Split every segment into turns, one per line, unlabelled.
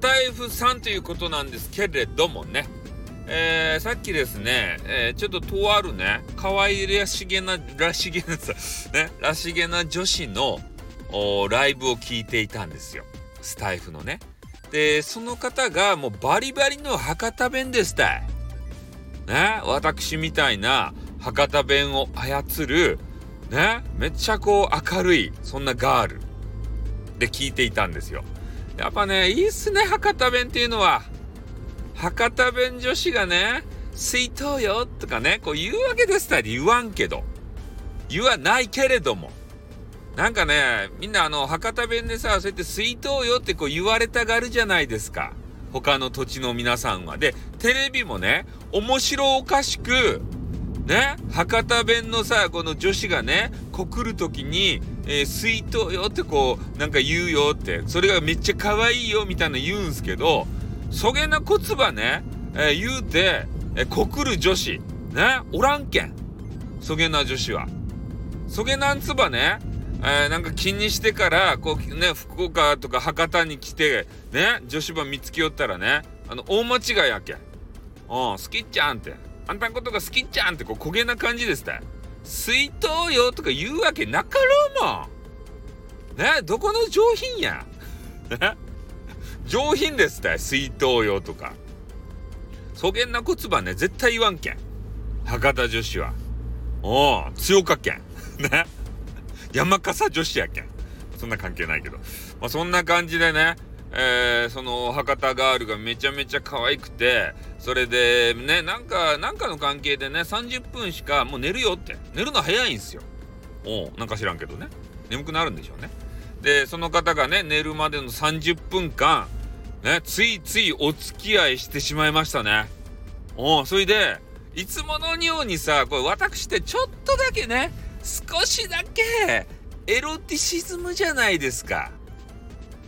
タイフさんということなんですけれどもね、えー、さっきですね、えー、ちょっととあるね、可愛らしげな、らしげな、ね、らしげな女子のライブを聞いていたんですよ。スタイフのね。で、その方がもうバリバリの博多弁でしたい。ね、私みたいな博多弁を操る、ね、めっちゃこう明るい、そんなガールで聞いていたんですよ。やっぱね、いいっすね、博多弁っていうのは。博多弁女子がね、水筒よとかね、こう言うわけですって言わんけど。言わないけれども。なんかね、みんなあの、博多弁でさ、そうやって水筒よってこう言われたがるじゃないですか。他の土地の皆さんは。で、テレビもね、面白おかしく、ね、博多弁のさ、この女子がね、告るときに、えー、水筒よってこう、なんか言うよって、それがめっちゃ可愛いよみたいな言うんすけど、そげな言葉ね、えー、言うて、えー、告る女子、ね、おらんけん。そげな女子は。そげなんつばね、えー、なんか気にしてから、こうね、福岡とか博多に来て、ね、女子場見つけよったらね、あの、大間違いやけん。うん、好きっちゃんって。あんたのことが好きっちゃんって、こう、焦げな感じですって。水筒よとか言うわけなかろうもん。ね、どこの上品や。上品ですって水筒用とか。そげんな言葉ね、絶対言わんけん。博多女子は。おお、強かけん。ね。山笠女子やけん。そんな関係ないけど。まあ、そんな感じでね、えー、その博多ガールがめちゃめちゃ可愛くて、それでね、なんか、なんかの関係でね、30分しかもう寝るよって。寝るの早いんですよ。お、なんか知らんけどね。眠くなるんでしょうね。で、その方がね、寝るまでの30分間、ね、ついついお付き合いしてしまいましたね。おそれで、いつものようにさ、これ私ってちょっとだけね、少しだけエロティシズムじゃないですか。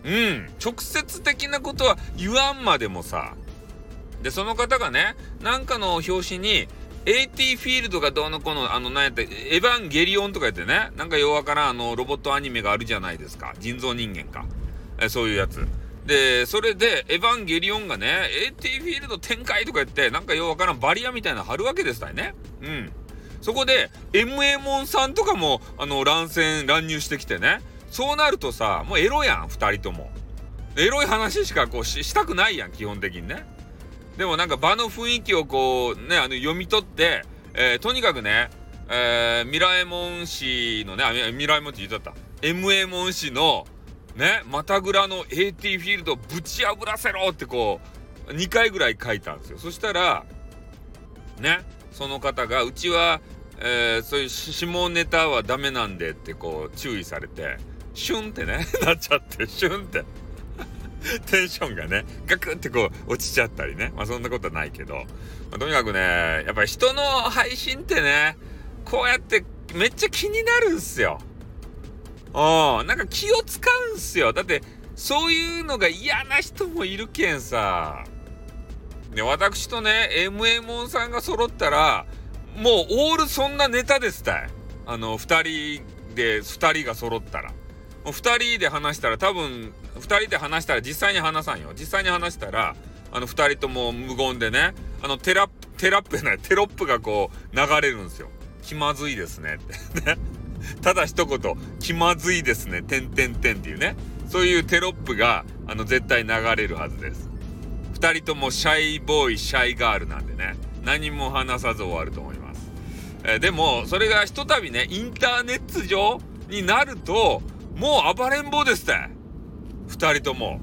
うん、直接的なことは言わんまでもさ。で、その方がね、なんかの表紙に、AT フィールドがどうのこの、あの、なんやった、エヴァンゲリオンとか言ってね、なんか弱からんあの、ロボットアニメがあるじゃないですか。人造人間か。えそういうやつ。で、それで、エヴァンゲリオンがね、AT フィールド展開とか言って、なんかようわからんバリアみたいな貼るわけですたいね。うん。そこで、MA モンさんとかも、あの、乱戦、乱入してきてね。そうなるとさ、もうエロやん、二人とも。エロい話しかこうししたくないやん、基本的にね。でもなんか場の雰囲気をこう、ね、あの、読み取って、えー、とにかくね、えー、ミラエモン氏のね、あ、ミラエモンって言っちゃった。MA モン氏の、ね、またぐらの AT フィールドぶち破らせろってこう、2回ぐらい書いたんですよ。そしたら、ね、その方が、うちは、えー、そういう下ネタはダメなんでってこう注意されて、シュンってね、なっちゃって、シュンって。テンションがね、ガクってこう落ちちゃったりね。まあそんなことはないけど。まあ、とにかくね、やっぱり人の配信ってね、こうやってめっちゃ気になるんすよ。うん、なんか気を使うんすよ。だって、そういうのが嫌な人もいるけんさ。で、私とね、MA モンさんが揃ったら、もうオールそんなネタですたい。あの、二人で、二人が揃ったら。もう二人で話したら多分、二人で話したら実際に話さんよ。実際に話したら、あの二人とも無言でね、あのテラップ、テラップじゃない、テロップがこう流れるんですよ。気まずいですねって。ただ一言、気まずいですね、てんてんてんっていうね。そういうテロップが、あの、絶対流れるはずです。二人ともシャイボーイ、シャイガールなんでね、何も話さず終わると思います。えー、でも、それがひとたびね、インターネット上になると、もう暴れん坊ですって。二人とも。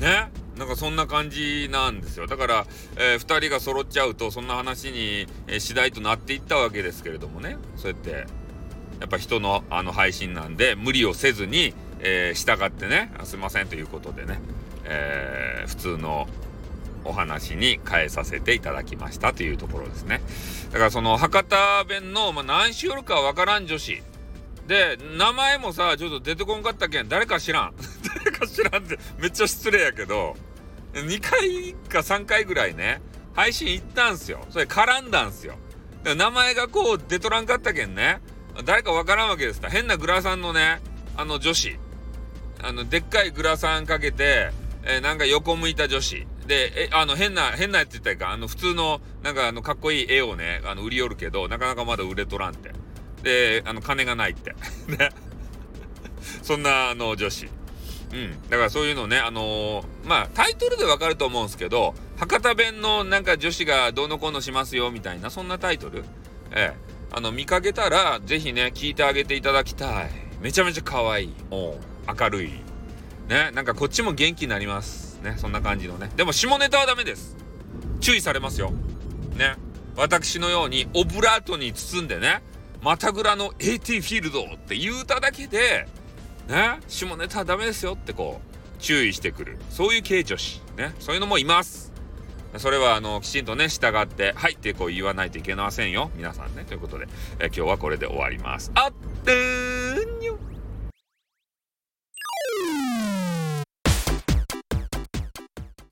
ね？なんかそんな感じなんですよ。だから、えー、2人が揃っちゃうと、そんな話に、えー、次第となっていったわけですけれどもね。そうやって、やっぱ人のあの配信なんで無理をせずに、えー、従ってねすいませんということでね、えー、普通のお話に変えさせていただきましたというところですねだからその博多弁の、まあ、何しよるかわからん女子で名前もさちょっと出てこんかったけ？ん誰か知らん。誰か知らんってめっちゃ失礼やけど。2回か3回ぐらいね配信行ったんすよ。それ絡んだんすよ。名前がこう出とらんかったけんね誰かわからんわけです。た変なグラサンのね、あの女子。あの、でっかいグラサンかけて、えー、なんか横向いた女子。で、え、あの、変な、変なやつ言ったらいいか、あの、普通の、なんかあの、かっこいい絵をね、あの、売り寄るけど、なかなかまだ売れとらんって。で、あの、金がないって。ね。そんな、あの、女子。うん。だからそういうのね、あのー、まあ、タイトルでわかると思うんですけど、博多弁のなんか女子がどうのこうのしますよ、みたいな、そんなタイトル。ええ。あの、見かけたら、ぜひね、聞いてあげていただきたい。めちゃめちゃ可愛い。お明るい。ね、なんかこっちも元気になります。ね、そんな感じのね。でも、下ネタはダメです。注意されますよ。ね。私のように、オブラートに包んでね、またぐらの AT フィールドって言うただけで、ね、下ネタはダメですよってこう、注意してくる。そういう系女子。ね、そういうのもいます。それは、あの、きちんとね、従って、はいってこう言わないといけませんよ。皆さんね。ということで、え今日はこれで終わります。あってー